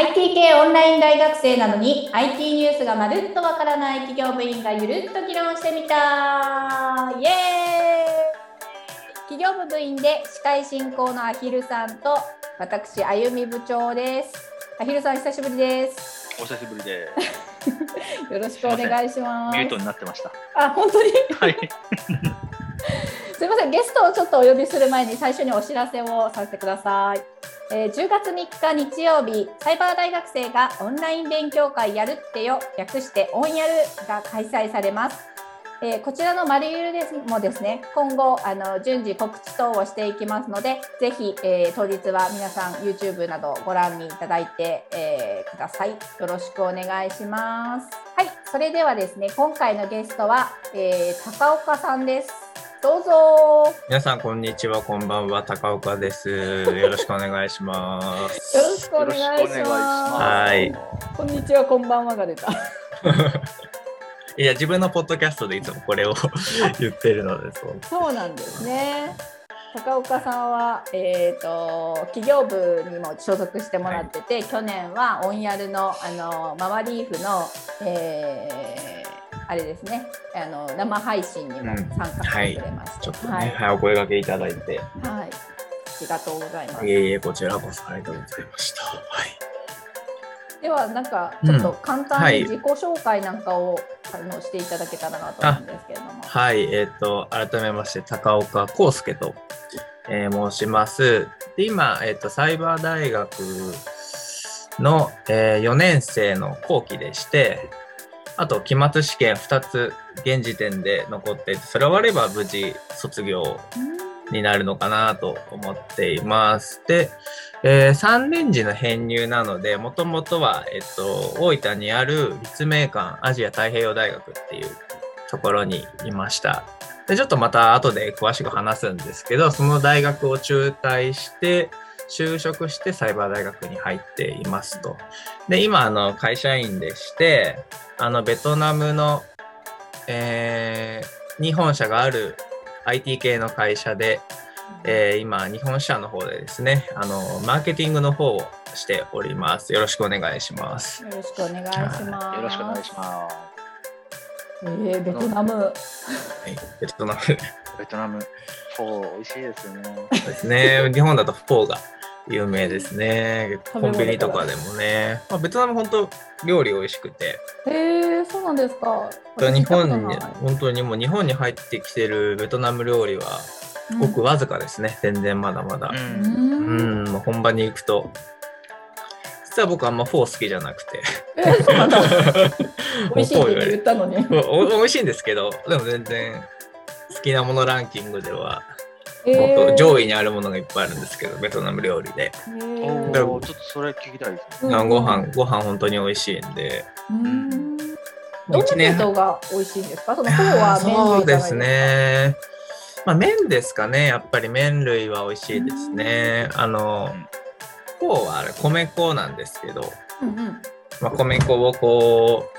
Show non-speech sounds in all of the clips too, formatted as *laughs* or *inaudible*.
IT 系オンライン大学生なのに IT ニュースがまるっとわからない企業部員がゆるっと議論してみた。イエーイ。企業部部員で司会進行のアヒルさんと私あゆみ部長です。アヒルさん久しぶりです。お久しぶりで *laughs* よろしくお願いします。ミュートになってました。あ本当に？はい *laughs* すみませんゲストをちょっとお呼びする前に最初にお知らせをさせてくださいえー、10月3日日曜日、サイバー大学生がオンライン勉強会やるってよ、略してオンやるが開催されます。えー、こちらのマリユルですもですね、今後あの順次告知等をしていきますので、ぜひ、えー、当日は皆さん YouTube などご覧にいただいて、えー、ください。よろしくお願いします。はい、それではですね、今回のゲストは、え高岡さんです。どうぞ。皆さん、こんにちは。こんばんは。高岡です。よろしくお願いします。よろしくお願いします。はい。こんにちは。こんばんはが出た。いや、自分のポッドキャストでいつもこれを *laughs* 言ってるので、そう。そうなんですね。高岡さんは、えーと、企業部にも所属してもらってて、はい、去年はオンヤルのあのママリーフの、えー、あれですね。あの生配信にも参加してくれまして、うんはい、ちょっとね、はい、はい、お声掛けいただいて。はい。ありがとうございます。いえいえこちらこそありがとうございました。はい。ではなんかちょっと簡単に自己紹介なんかを、あのしていただけたらなと思うんですけれども。はい。えっ、ー、と改めまして高岡康介と、えー、申します。で今、えーと、サイバー大学の、えー、4年生の後期でしてあと期末試験2つ現時点で残っててそれ終われば無事卒業になるのかなと思っています。で、えー、3年時の編入なのでもともとは、えっと、大分にある立命館アジア太平洋大学っていうところにいました。でちょっとまた後で詳しく話すんですけどその大学を中退して就職してサイバー大学に入っていますと。で、今、あの、会社員でして、あの、ベトナムの、えー、日本社がある IT 系の会社で、えー、今、日本社の方でですね、あの、マーケティングの方をしております。よろしくお願いします。よろしくお願いします。よろしくお願いします。えー、ベトナム。はい、ベトナム。ベトナム。フォー美味しいですよね。そうですね。日本だとフォーが有名ですね。コンビニとかでもね。まあ、ベトナム本当料理美味しくて。へえそうなんですか。日本に本当にもう日本に入ってきてるベトナム料理はごくわずかですね。うん、全然まだまだ。うん、うん、本場に行くと。実は僕あんまフォー好きじゃなくて。えー、そうなんだ。*laughs* 美味しいって言ったのに。美味しいんですけど、でも全然好きなものランキングではもっと上位にあるものがいっぱいあるんですけど、ベトナム料理で。ちょっとそれ聞きたいですね。ご飯ご飯本当に美味しいんで。んどんな弁当が美味しいんですか？そのはそうですね。まあ、麺ですかね。やっぱり麺類は美味しいですね。あの、フォーはあれ米粉なんですけど、うんうん、まあ、米粉をこう、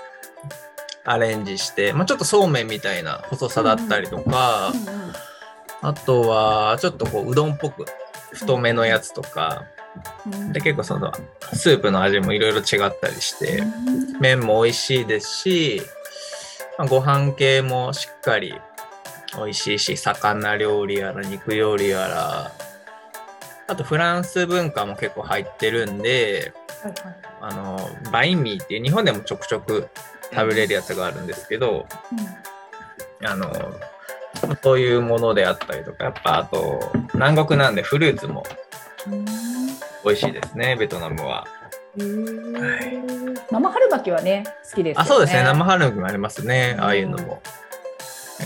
アレンジして、まあ、ちょっとそうめんみたいな細さだったりとか、うんうんあとは、ちょっとこう、うどんっぽく、太めのやつとか、で、結構その、スープの味もいろいろ違ったりして、麺も美味しいですし、まあ、ご飯系もしっかり美味しいし、魚料理やら肉料理やら、あとフランス文化も結構入ってるんで、あの、バインミーっていう日本でもちょくちょく食べれるやつがあるんですけど、うん、あの、そういうものであったりとか、やっぱあと、南国なんでフルーツも美味しいですね、ベトナムは。はい、生春巻きはね、好きです、ね、あ、そうですね、生春巻きもありますね、ああいうのも。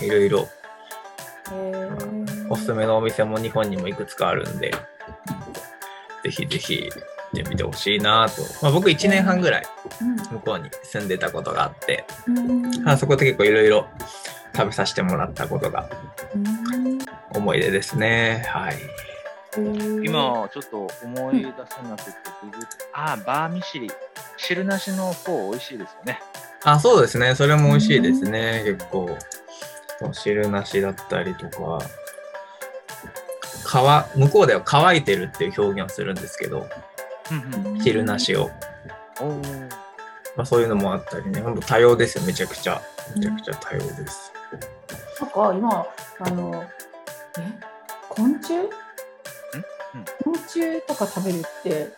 いろいろ。おすすめのお店も日本にもいくつかあるんで、ぜひぜひ行ってみてほしいなと。まあ、僕1年半ぐらい向こうに住んでたことがあって、あそこって結構いろいろ食べさせてもらったことが思い出ですね。はい。今ちょっと思い出せなくて、ああ、バーミシリ。汁なしのフォー美味しいですよね。あ、そうですね。それも美味しいですね。結構。汁なしだったりとか。皮、向こうでは乾いてるっていう表現をするんですけど、汁なしを。まあ、そういうのもあったりね、本当多様ですよ、めちゃくちゃ。めちゃくちゃ多様です。なんか今あのえ？昆虫？昆虫とか食べるって。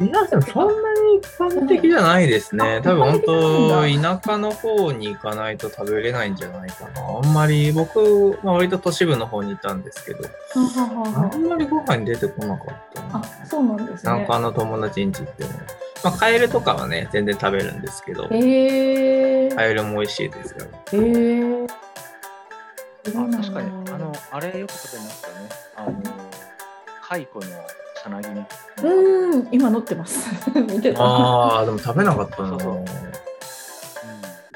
いや、でもそんなに一般的じゃないですね。うん多分本当、田舎の方に行かないと食べれないんじゃないかな。あんまり、僕、まあ、割と都市部の方にいたんですけど、あんまりご飯に出てこなかったな。あそうなんですね。なんかの友達ん家行っても。まあ、カエルとかはね、全然食べるんですけど、へえカエルも美味しいですよ。へえあ確かに、あの、あれよく食べましたね。あの、蚕のさなぎみたいな。うん今乗ってます *laughs* 見てたああ、でも食べなかったな。そうそう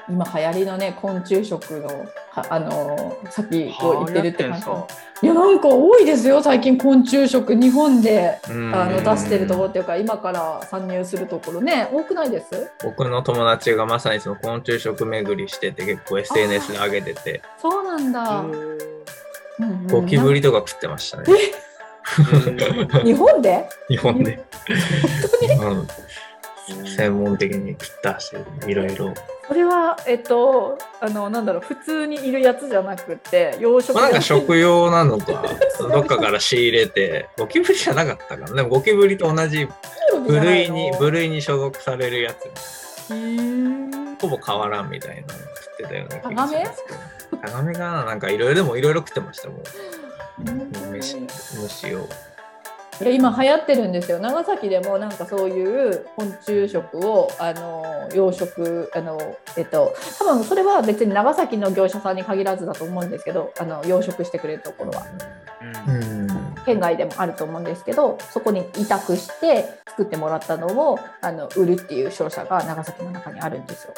今流行りのね昆虫食のはあのさっきうんこう言ってるって感じ。いやなんか多いですよ最近昆虫食日本で。うん。あの出してるところっていうか今から参入するところね。多くないです？僕の友達がまさにその昆虫食巡りしてて結構 SNS で上げてて。そうなんだ、ゴキブリとか食ってましたね。ー日本で？日本で、*laughs* 本うん、専門的に食ったしいろいろ。それはえっとあのなんだろう普通にいるやつじゃなくて養殖まあなんか食用なのか *laughs* どっかから仕入れてゴキブリじゃなかったかな。でもゴキブリと同じ部類に部類に所属されるやつ。ほぼ変わらんみたいなの食ってたような気タガメタガメかな？なんかいろいろでもいろいろ食ってましたもん。虫虫を今流行ってるんですよ。長崎でもなんかそういう昆虫食をあの養殖あのえっと多分それは別に長崎の業者さんに限らずだと思うんですけどあの養殖してくれるところは。県外でもあると思うんですけどそこに委託して作ってもらったのをあの売るっていう商社が長崎の中にあるんですよ。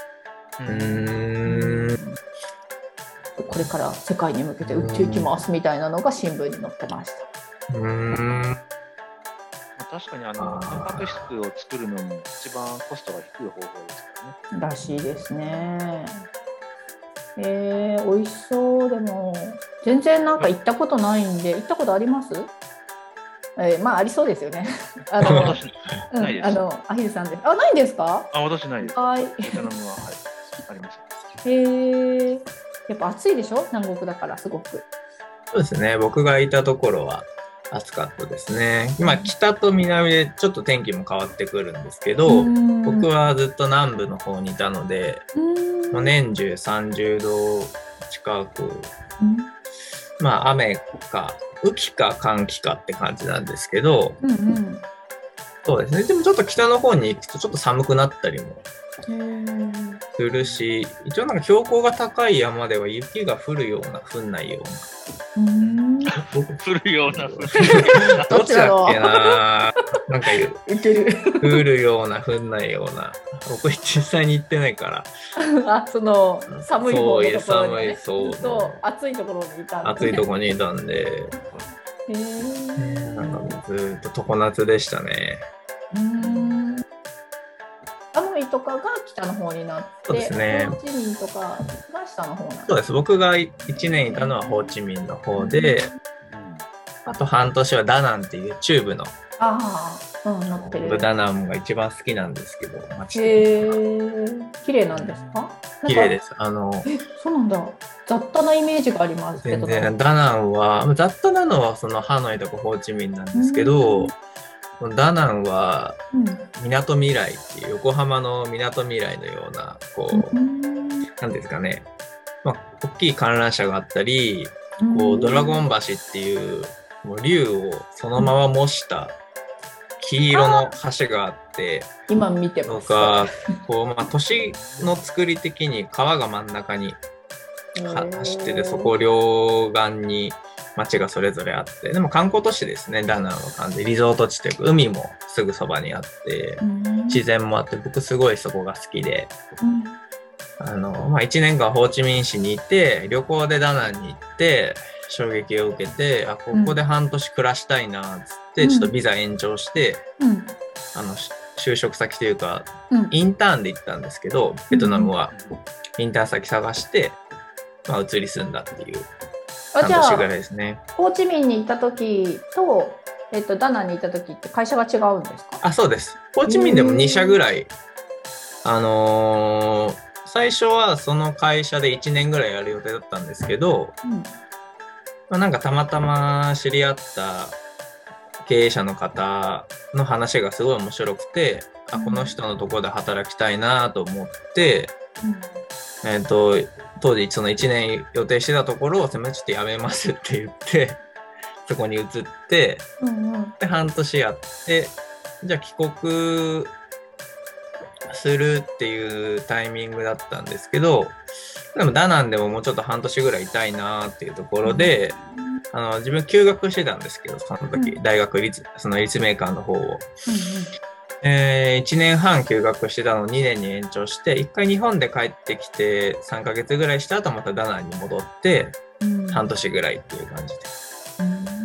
これから世界に向けて売っていきますみたいなのが新聞に載ってました。確かにあのタンパク質を作るのも一番コストが低い方法ですからね。らしいですね。えー、美味しそうでも全然なんか行ったことないんで行ったことあります？えー、まあありそうですよね。あ *laughs* あの、ないです。あのアヒルさんです。あないんですか？あ私ないです。はい。ベトナムははいありません。へえー、やっぱ暑いでしょ？南国だからすごく。そうですね僕がいたところは暑かったですね。今北と南でちょっと天気も変わってくるんですけど僕は、はずっと南部の方にいたのでうん。もう年中30度近く。うん。まあ雨か雨季か寒季かって感じなんですけどうんうん。そうですね。でもちょっと北の方に行くとちょっと寒くなったりもするし一応なんか標高が高い山では雪が降るような降んないような。うん。僕 *laughs* 降るような。どっちだっけな。なんか言う。る。降るような降んないような。僕実際に行ってないから。*laughs* あその寒い方のところに、ね、そう寒いそう。暑いところにいたんです暑いとこにいたんで、へー。なんかもうずっと常夏でしたね。うんアモイとかが北の方になってそうですね。ホーチミンとかが下の方なんそうです。僕が1年いたのはホーチミンの方であと半年はダナンっていう中部のああうん乗ってる。ダナンが一番好きなんですけど街へ綺麗なんですか？綺麗です。すあのえそうなんだ。雑多なイメージがありますけ全ど然ダナンは雑多なのはそのハノイとかホーチミンなんですけど、ダナンはうん。みなとみらいっていう横浜のみなとみらいのようなこう、うん。なんですかね、まあ、大きい観覧車があったりこうドラゴン橋っていうもう竜をそのまま模した黄色の橋があって今見てます。とかこう、まあ、都市の作り的に川が真ん中には走っててそこ両岸に町がそれぞれあってでも観光都市ですね。ダナンは完全にリゾート地というか海もすぐそばにあってうん。自然もあって僕すごいそこが好きで。うん。あの、まあ、1年間ホーチミン市にいて旅行でダナンに行って衝撃を受けてあここで半年暮らしたいなっつって、うん。ちょっとビザ延長してうん。あのし就職先というかうん。インターンで行ったんですけどベトナムは。インターン先探して、まあ、移り住んだっていうあじゃ半年ぐらいあですね。ホーチミンに行った時と、えっと、ダナンに行った時って会社が違うんですか？あそうです。ホーチミンでも2社ぐらい。あのー最初はその会社で1年ぐらいやる予定だったんですけど、うん。まあ、なんかたまたま知り合った経営者の方の話がすごい面白くて、あこの人のところで働きたいなと思って、えっ、と、当時その1年予定してたところを、すみません、ちょっと辞めますって言って、*laughs* そこに移って、うんうん。で、半年やって、じゃあ帰国するっていうタイミングだったんですけど、でもダナンでももうちょっと半年ぐらいいたいなっていうところで、あの自分休学してたんですけど、その時、う大学立、その立命館の方を。えー、1年半休学してたのを2年に延長して、1回日本で帰ってきて3ヶ月ぐらいした後またダナンに戻って、半年ぐらいっていう感じで。うん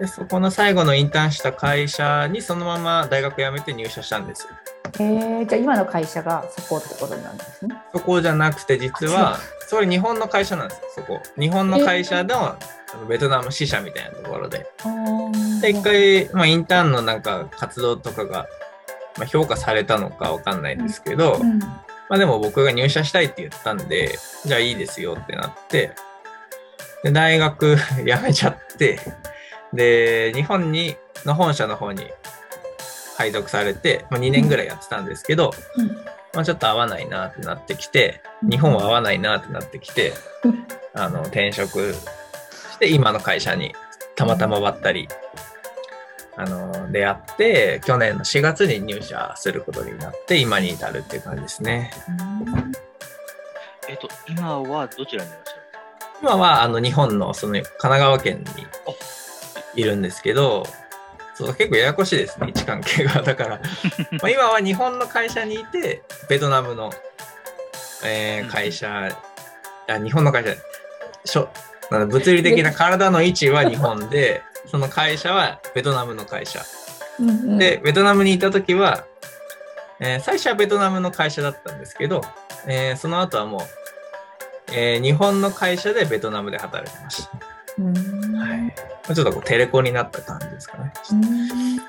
で、そこの最後のインターンした会社にそのまま大学辞めて入社したんですよ。えー、じゃあ今の会社がそこってことなんですね。そこじゃなくて実は、*laughs* それ日本の会社なんですよ、そこ。日本の会社のベトナム支社みたいなところで。で、一回、まあ、インターンのなんか活動とかが、まあ、評価されたのかわかんないんですけど、うんまあでも僕が入社したいって言ったんで、じゃあいいですよってなって、で、大学辞めちゃって、で、日本に、の本社の方に配属されて、まあ、2年ぐらいやってたんですけど、うん。まあちょっと合わないなってなってきて、日本は合わないなってなってきて、あの、転職して、今の会社にたまたまばったり、あの、出会って、去年の4月に入社することになって、今に至るっていう感じですね。えっと、今はどちらにいらっしゃる今は、あの、日本の、その、神奈川県にいるんですけど、そう、結構ややこしいですね、位置関係が。*laughs* だから、まあ今は日本の会社にいて、ベトナムの、えー会社、あ、日本の会社、しょ物理的な体の位置は日本で、*laughs* その会社はベトナムの会社。で、ベトナムにいたときは、えー最初はベトナムの会社だったんですけど、えーその後はもう、えー日本の会社でベトナムで働いてました。ちょっとこうテレコになった感じですかね。うん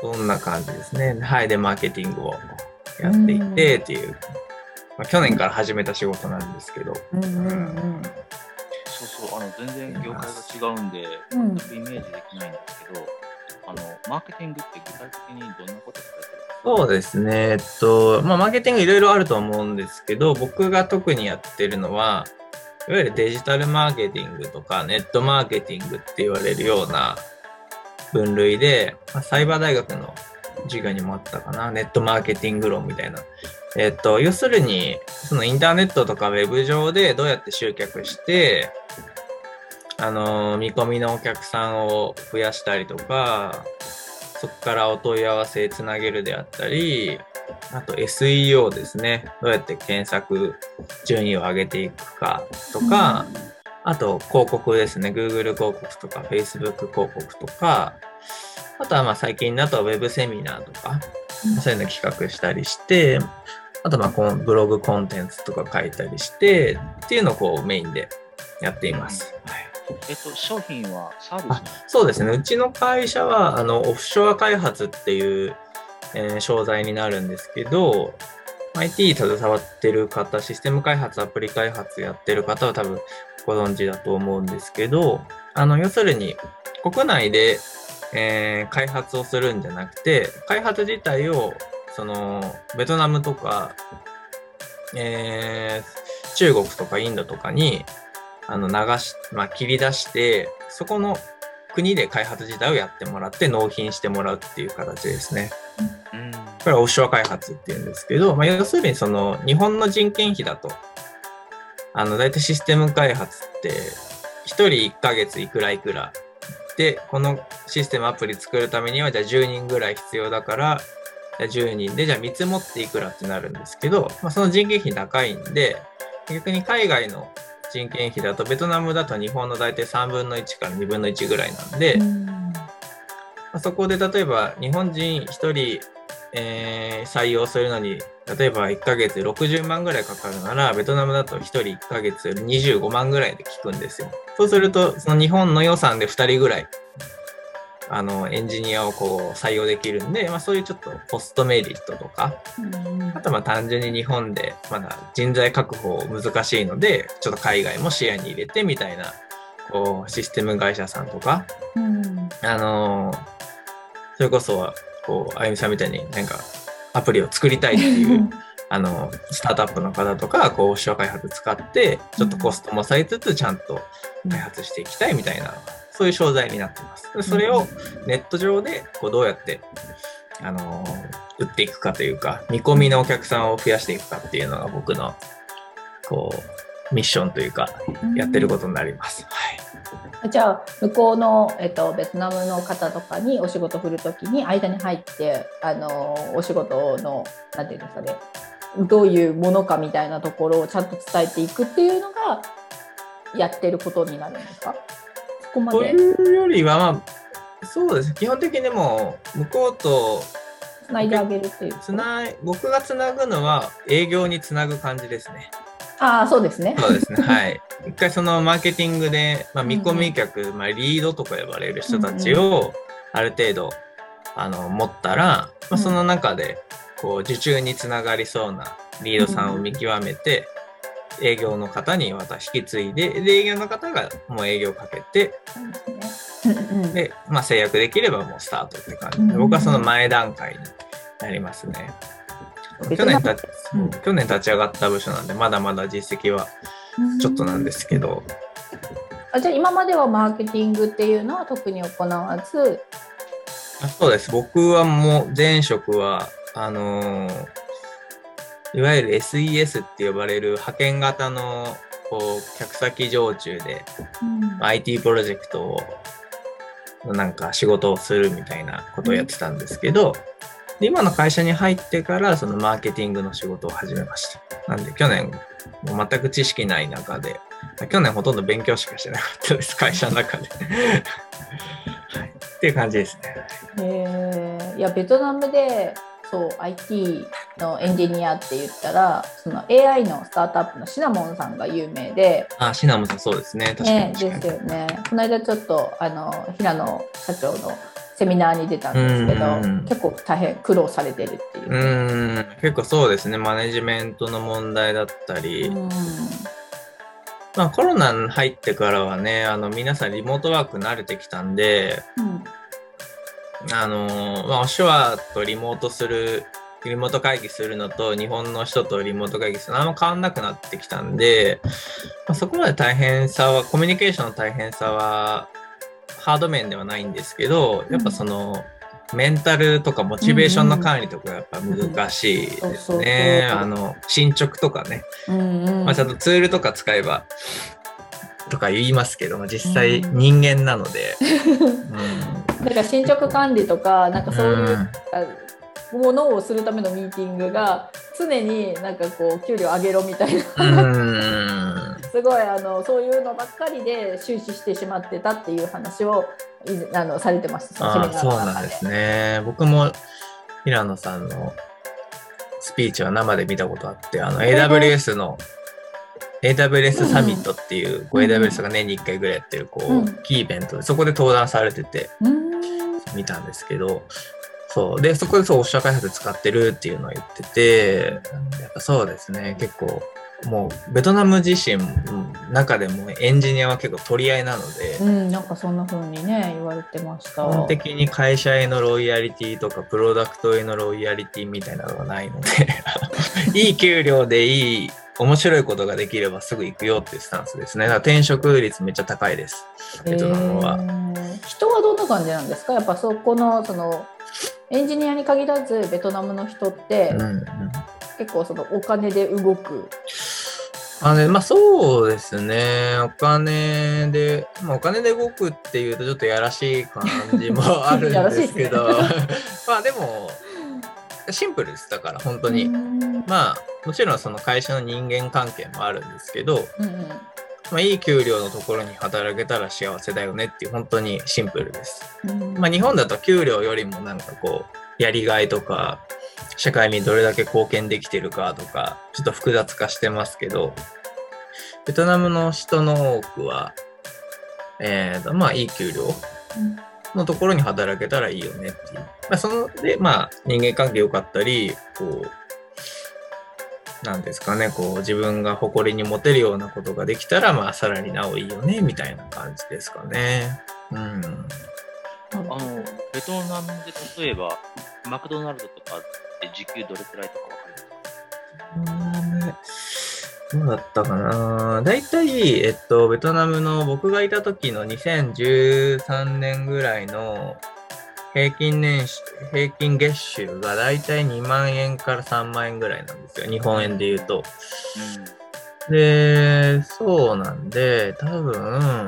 そんな感じですね。はい。で、マーケティングをやっていってっていう、まあ、去年から始めた仕事なんですけど、うんうんそうそう、あの、全然業界が違うんで、うん全くイメージできないんですけど、あの、マーケティングって具体的にどんなことされてるんですか？そうですね。えっと、まあ、マーケティングいろいろあると思うんですけど、僕が特にやってるのは、いわゆるデジタルマーケティングとか、ネットマーケティングって言われるような分類で、まあサイバー大学の授業にもあったかな、ネットマーケティング論みたいな。えっと、要するに、そのインターネットとかウェブ上でどうやって集客して、あの、見込みのお客さんを増やしたりとか、そこからお問い合わせつなげるであったり、あと SEO ですね。どうやって検索順位を上げていくかとか、あと広告ですね。Google 広告とか Facebook 広告とか、あとはまあ最近だと Web セミナーとか、そういうの企画したりして、あとまあこのブログコンテンツとか書いたりして、っていうのをこうメインでやっています。はいえっと、商品はサービスそうですね。うちの会社は、あの、オフショア開発っていう、えー商材になるんですけど、IT 携わってる方、システム開発、アプリ開発やってる方は多分ご存知だと思うんですけど、あの、要するに、国内で、えー開発をするんじゃなくて、開発自体を、その、ベトナムとか、えー中国とかインドとかに、あの、流し、まあ、切り出して、そこの国で開発自体をやってもらって納品してもらうっていう形ですね。うん。これはオフショア開発っていうんですけど、まあ、要するにその日本の人件費だと、あの、大体システム開発って、1人1ヶ月いくらいくら。で、このシステムアプリ作るためには、じゃあ10人ぐらい必要だから、じゃあ10人で、じゃあ見積もっていくらってなるんですけど、まあ、その人件費高いんで、逆に海外の人件費だと、ベトナムだと日本の大体3分の1から2分の1ぐらいなんで、まそこで例えば日本人1人、えー採用するのに、例えば1ヶ月60万ぐらいかかるなら、ベトナムだと1人1ヶ月25万ぐらいで効くんですよ。そうすると、その日本の予算で2人ぐらいあのエンジニアをこう採用できるんで、まあ、そういうちょっとコストメリットとかうん。あとまあ単純に日本でまだ人材確保難しいのでちょっと海外も視野に入れてみたいなこうシステム会社さんとかうん。あのーそれこそはこうあゆみさんみたいになんかアプリを作りたいっていう *laughs* あのスタートアップの方とかこうオフショア開発使ってちょっとコストも抑えつつちゃんと開発していきたいみたいなそういう商材になってます。でそれをネット上でこうどうやってあのー売っていくかというか見込みのお客さんを増やしていくかっていうのが僕のこうミッションというかやってることになります。はいじゃあ向こうの、えっと、ベトナムの方とかにお仕事振るときに間に入ってあのお仕事のなんていうんですかねどういうものかみたいなところをちゃんと伝えていくっていうのがやってることになるんですか？そこまとでいうよりは、まあ、そうです。基本的にもう、向こうとつないであげるっていうつない、僕がつなぐのは営業につなぐ感じですね。ああそうですねそうですね。はい。*laughs* 一回そのマーケティングで、まあ、見込み客、まあ、リードとか呼ばれる人たちをある程度、あの、持ったら、まあ、うんその中で、こう、受注につながりそうなリードさんを見極めて、営業の方にまた引き継いで、で、営業の方がもう営業かけて、そうんうん。で、まあ、制約できればもうスタートって感じで、うん僕はその前段階になりますね。去年立ち、うん。去年立ち上がった部署なんで、まだまだ実績はちょっとなんですけど、あじゃあ今まではマーケティングっていうのは特に行わず。あそうです。僕はもう前職は、あのーいわゆる SES って呼ばれる派遣型のこう客先常駐で IT プロジェクトをなんか仕事をするみたいなことをやってたんですけど、で今の会社に入ってからそのマーケティングの仕事を始めました。なんで去年もう全く知識ない中で、去年ほとんど勉強しかしてなかったです、*laughs* 会社の中で。はい、っていう感じですね。えーいやベトナムでそう IT のエンジニアって言ったらその AI のスタートアップのシナモンさんが有名で、あ、シナモンさんそうですね。確かね、に確かに。ですよねこの間ちょっとあの平野社長のセミナーに出たんですけどうん結構大変苦労されてるっていうう。ーん、結構そうですね。マネジメントの問題だったり、うんまあコロナに入ってからはね、あの皆さんリモートワーク慣れてきたんで、うんあのーまあ、お手話とリモートする、リモート会議するのと日本の人とリモート会議するのあんま変わんなくなってきたんで、まあ、そこまで大変さは、コミュニケーションの大変さはハード面ではないんですけど、やっぱその、メンタルとかモチベーションの管理とかやっぱ難しいですね。あの、進捗とかね、まあ、ちゃんとツールとか使えば、とか言いますけど、まあ、実際うん。人間なので、*laughs* うんだから進捗管理とかなんかそういううん。あものをするためのミーティングが常になんかこう給料上げろみたいな。うん。すごいあのそういうのばっかりで終始してしまってたっていう話をあのされてましたああそうなんですね。僕も平野さんのスピーチは生で見たことあって、あの AWS の AWS サミットっていう、こう AWS が年に1回ぐらいやってるこう、うん。キーイベントで、そこで登壇されてて見たんですけど、そう。で、そこでそう、オフィシャー開発使ってるっていうのを言ってて、やっぱそうですね、結構、もうベトナム自身、うん中でもエンジニアは結構取り合いなので、うん、なんかそんな風にね言われてました。基本的に会社へのロイヤリティとかプロダクトへのロイヤリティみたいなのがないので *laughs* いい給料でいい面白いことができればすぐ行くよっていうスタンスですね。だから転職率めっちゃ高いです。ベトナムは、えー人はどんな感じなんですか？やっぱそこのそのエンジニアに限らずベトナムの人ってうんうん。結構そのお金で動く。あのねまあそうですね。お金で、まあ、お金で動くっていうとちょっとやらしい感じもあるんですけど。*laughs* *laughs* まあでもシンプルです。だから本当に、うん。まあもちろんその会社の人間関係もあるんですけど、うんまあ、いい給料のところに働けたら幸せだよねっていう本当にシンプルです。うん。まあ、日本だと給料よりもなんかこうやりがいとか社会にどれだけ貢献できてるかとかちょっと複雑化してますけどベトナムの人の多くは、えーとまあいい給料のところに働けたらいいよねっていう。まあ、そので、まあ、人間関係良かったり、こう、なんですかね、こう、自分が誇りに持てるようなことができたら、まあ、さらになおいいよね、みたいな感じですかね。うん。あの、ベトナムで例えば、マクドナルドとかって時給どれくらいとかわかりますか？どうだったかな？大体、えっと、ベトナムの僕がいた時の2013年ぐらいの平均年収、平均月収が大体2万円から3万円ぐらいなんですよ。日本円で言うと。で、そうなんで、多分、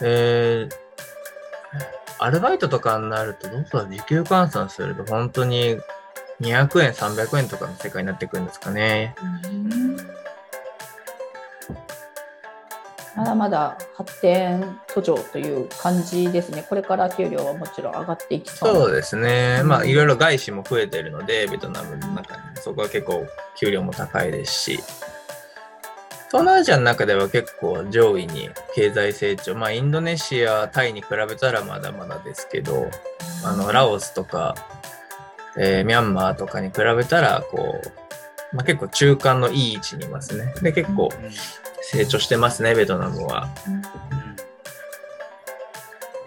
えー、アルバイトとかになると、どうだ、時給換算すると本当に200円、300円とかの世界になってくるんですかね。まだまだ発展途上という感じですね。これから給料はもちろん上がっていきそうそうですね。まあ、いろいろ外資も増えてるので、ベトナムの中に。そこは結構給料も高いですし。東南アジアの中では結構上位に経済成長、まあ、インドネシア、タイに比べたらまだまだですけど、あのラオスとか、えー、ミャンマーとかに比べたら、こう、まあ、結構中間のいい位置にいますね。で、結構成長してますね、ベトナムは。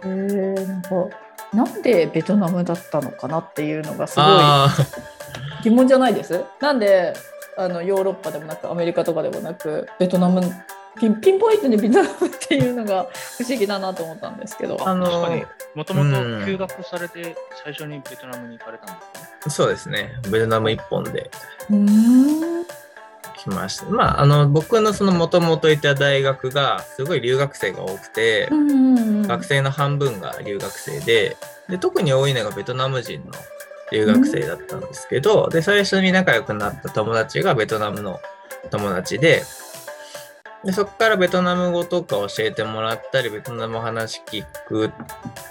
えー、なん。か、なん。でベトナムだったのかなっていうのがすごい疑問じゃないですなん。であのヨーロッパでもなくアメリカとかでもなくベトナムピンピンポイントにベトナムっていうのが不思議だなと思ったんですけど。あの確かにもともと休学されて最初にベトナムに行かれたんですね。そうですね。ベトナム一本でうん来ました。まあ、あの僕のそのもともといた大学がすごい留学生が多くて、学生の半分が留学生でで特に多いのがベトナム人の留学生だったんですけど、で最初に仲良くなった友達がベトナムの友達ででそこからベトナム語とか教えてもらったりベトナム話聞く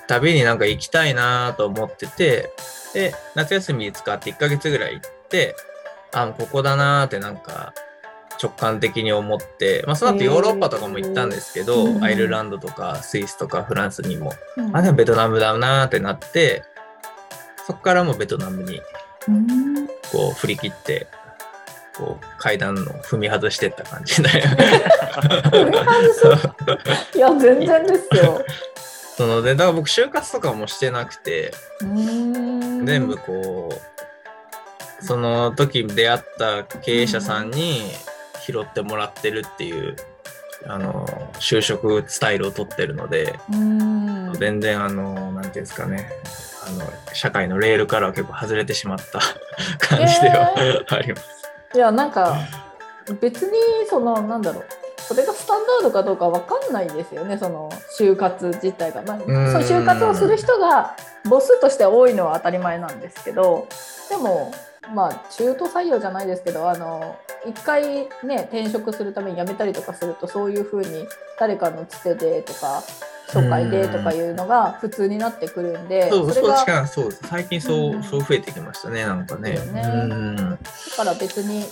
たびになんか行きたいなと思っててで夏休み使って1ヶ月ぐらい行ってあここだなーってなんか直感的に思って、まあ、その後ヨーロッパとかも行ったんですけど、うん。アイルランドとかスイスとかフランスにも、うん。あでもベトナムだなーってなってそこからもうベトナムにうん。こう振り切ってこう階段の踏み外してった感じで踏み外すいや全然ですよ。そのでだから僕就活とかもしてなくてうん。全部こうその時出会った経営者さんに拾ってもらってるっていうあの就職スタイルを取ってるのでうん。全然あのなんていうんですかね。あの社会のレールからは結構外れてしまった感じではあります。いやなんか別にそのなんだろう。それがスタンダードかどうかわかんないですよねその就活自体が、まあ、そ就活をする人が母数として多いのは当たり前なんですけど。でもまあ中途採用じゃないですけどあの一回ね転職するために辞めたりとかするとそういうふうに誰かのつてでとか紹介でとかいうのが普通になってくるんでそう、それがそう違う、そうです。最近そう、うんそう増えてきましたね、なんかね。ねうん。だから別に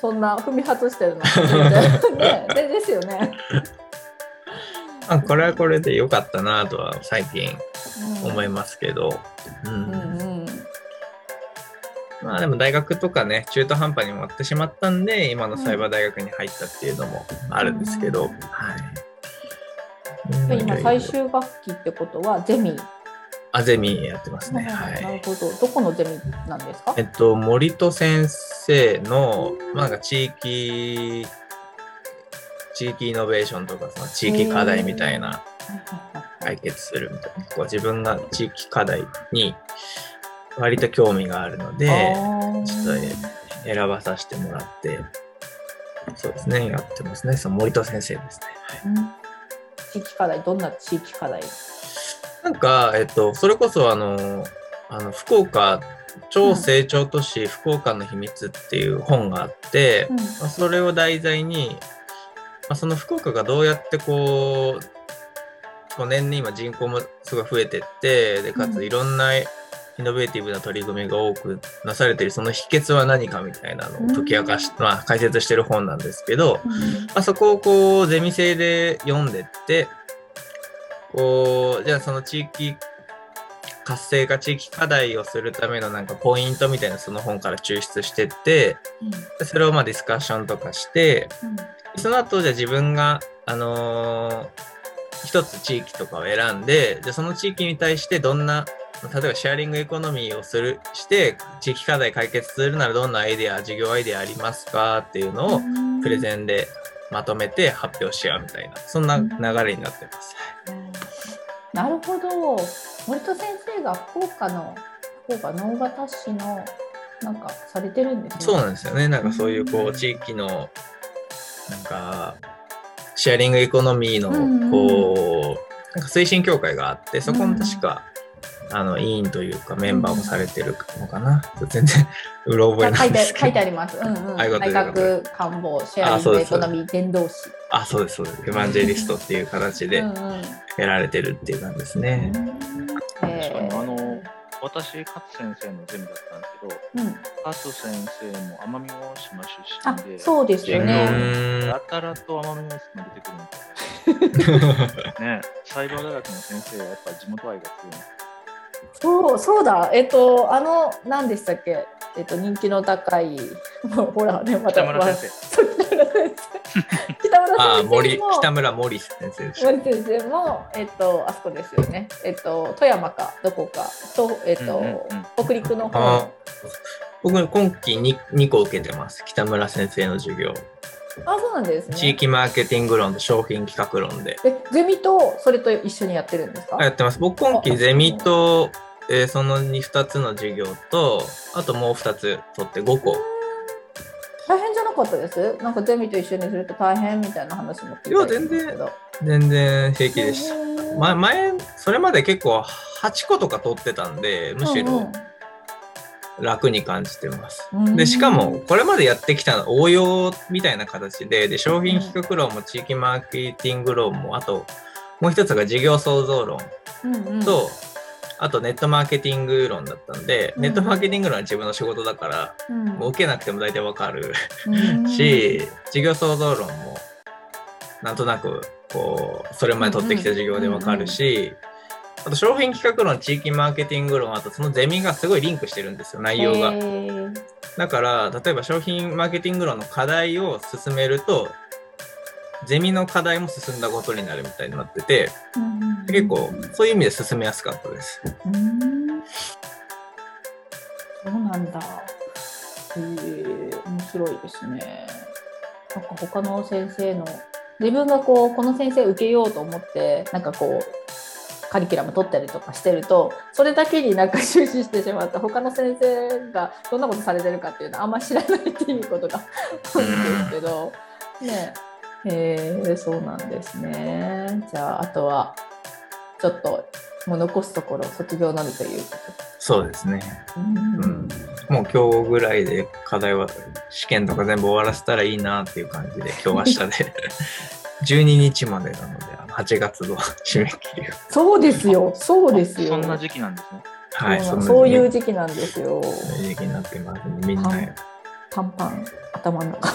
そんな踏み外してるのは全然 *laughs* ねでですよね。あ、これはこれで良かったなとは最近うん思いますけど。うん。うんうんまあでも大学とかね、中途半端に終わってしまったんで、今のサイバー大学に入ったっていうのもあるんですけど、うん。はい。で今最終学期ってことはゼミ、あ、ゼミやってますね。はなるい。ほど。どこのゼミなんですか？えっと、森戸先生の、まあ、なんか地域、地域イノベーションとか、その地域課題みたいな解決するみたいな、こう自分が地域課題に割と興味があるので、ちょっとね選ばさせてもらって、そうですね、やってますね。その森戸先生ですね。はい。うん。地域課題どんな地域課題？なんか、えっと、それこそあの、あの福岡、超成長都市福岡の秘密っていう本があって、うん。まあ、それを題材に、まあ、その福岡がどうやってこう、こう年々今人口もすごい増えてって、で、かうん。ついろんなイノベーティブな取り組みが多くなされている、その秘訣は何かみたいなのを解き明かし、まあ解説してる本なんですけど、まあ、そこをこうゼミ生で読んでってこうじゃあその地域活性化地域課題をするためのなんかポイントみたいなその本から抽出してってでそれをまあディスカッションとかしてその後じゃあ自分があのー一つ地域とかを選んでじゃあその地域に対してどんな例えばシェアリングエコノミーをするして地域課題解決するならどんなアイデア事業アイデアありますかっていうのをプレゼンでまとめて発表し合うみたいなそんな流れになってます。なるほど森戸先生が福岡の福岡直方市のなんかされてるんですね。そうなんですよね。なんかそういうこう地域のなんかシェアリングエコノミーのうんうんこうなんか推進協会があってそこの確かあの委員というかメンバーをされてるのかな。全然うろ覚えな書いてんですけど。書いてあります。うんうん。内閣官房シェアリングエコノミー伝道師。あ、そうですそうです。エヴァンジェリストっていう形でうんうんやられてるっていう感じですね。え確かにあのー私、勝先生のゼミだったんですけど、うん、勝先生も奄美大島あ出身で、そうですようね。ーんやたらと奄美大島出てくるんですよ *laughs* ね。サイバー大学の先生はやっぱ地元愛が強いんですそうそうだ。えっとあの何でしたっけ？えっと人気の高い *laughs* ほらねまた北村先そう北村先生。北村あ、先森生も *laughs* 北村森先生。森先生もえっとあそこですよね。えっと富山かどこかとえっと、うんうんうん北陸の方。僕今期に2個受けてます。北村先生の授業。あそうなんですね。地域マーケティング論と商品企画論でえゼミとそれと一緒にやってるんですか？やってます。僕今期ゼミと、えーその 2, 2つの授業と、あともう2つ取って5個。大変じゃなかったです？なんかゼミと一緒にすると大変みたいな話も聞いいや全然。全然平気でした。たま、前、それまで結構8個とか取ってたんで、むしろ楽に感じてます。で、しかも、これまでやってきたの応用みたいな形で、で、商品企画論も地域マーケティング論も、あと、もう一つが事業創造論うんうん、と、あとネットマーケティング論だったんで、うん。ネットマーケティング論は自分の仕事だから、うん、もう受けなくても大体わかる。うん。し、事業創造論もなんとなくこうそれまで取ってきた授業でわかるし、あと商品企画論、地域マーケティング論、あとそのゼミがすごいリンクしてるんですよ、内容へが。ーだから、例えば商品マーケティング論の課題を進めると、ゼミの課題も進んだことになるみたいになってて、うん結構そういう意味で進めやすかったです。うんそうなんだ。へえ面白いですね。なんか他の先生の自分がこうこの先生受けようと思ってなんかこうカリキュラム取ったりとかしてるとそれだけになんか終始してしまって他の先生がどんなことされてるかっていうのはあんまり知らないっていうことが *laughs* 多いんですけどねへえそうなんですね。じゃああとはちょっともう残すところ卒業のみということで。そうですね。うんうん、もう今日ぐらいで課題は試験とか全部終わらせたらいいなっていう感じで今日明日で12日までなのであの8月の *laughs* 締め切りがそうですよ、そうですよ。そんな時期なんですね。はいそういう時期なんですよ。時期になってますんでみんなはいパンパン、頭の中。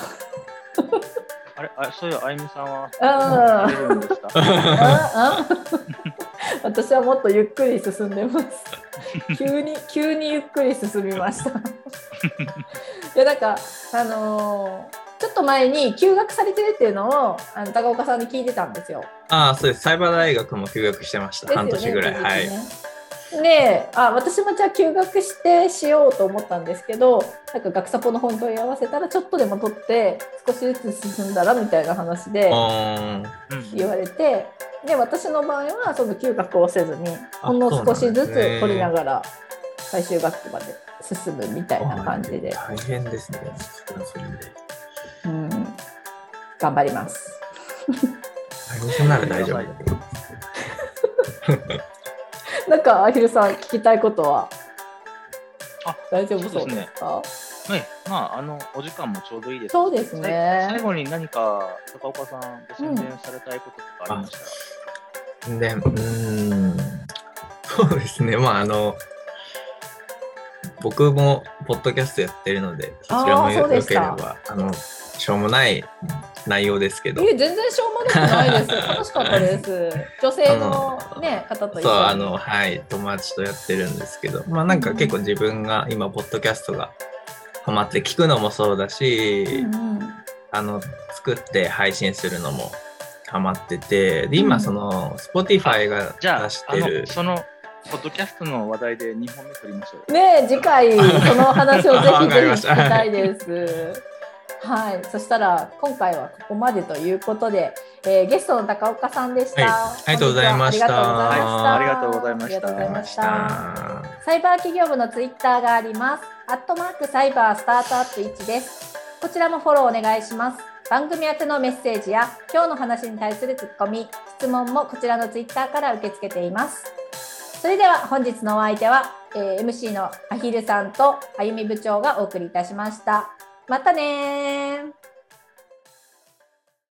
あれ、あそういうあゆみさんは、ああ *laughs* 私はもっとゆっくり進んでます。*laughs* 急に、急にゆっくり進みました。いや、なんか、あのーちょっと前に休学されてるっていうのをあの高岡さんに聞いてたんですよ。ああそうです。サイバー大学も休学してました、半年ぐらい、はい。い。であ私もじゃあ休学してしようと思ったんですけどなんか学サポの本問い合わせたらちょっとでも取って少しずつ進んだらみたいな話で言われてで私の場合はその休学をせずにあほんの少しずつ取りながら最終学期まで進むみたいな感じで、大変ですねうん、頑張ります。なら大丈夫。だけどなんかアヒルさん聞きたいことは？あ大丈夫そうですか？はい、まあ、あの、お時間もちょうどいいです。そうですね。最後に何か、高岡さん、ご宣伝されたいこととかありました？ら、でうーん。そうですね。まああの僕もポッドキャストやってるのでそちらもよよければあのしょうもない内容ですけど。全然しょうもなくないです。*laughs* 楽しかったです。女性のね、方と一緒に。そうあのはい友達とやってるんですけどまあなんか結構自分が今ポッドキャストがハマって聞くのもそうだし、うんうんあの作って配信するのもハマっててでうん今その Spotify がじゃあ出し、あてるの、その、ポッドキャストの話題で2本目取りましょう。ねえ次回その話をぜわひぜひ聞きたいです。はい、そしたら今回はここまでということで、えーゲストの高岡さんでした。はいありがとうございましたありがとうございました。はいありがとうございましたありがとうございました。サイバー企業部のツイッターがあります。アットマークサイバースタートアップ1です。こちらもフォローお願いします。番組宛てのメッセージや今日の話に対するツッコミ、質問もこちらのツイッターから受け付けています。それでは本日のお相手は、えー MC のアヒルさんとあゆみ部長がお送りいたしました。またね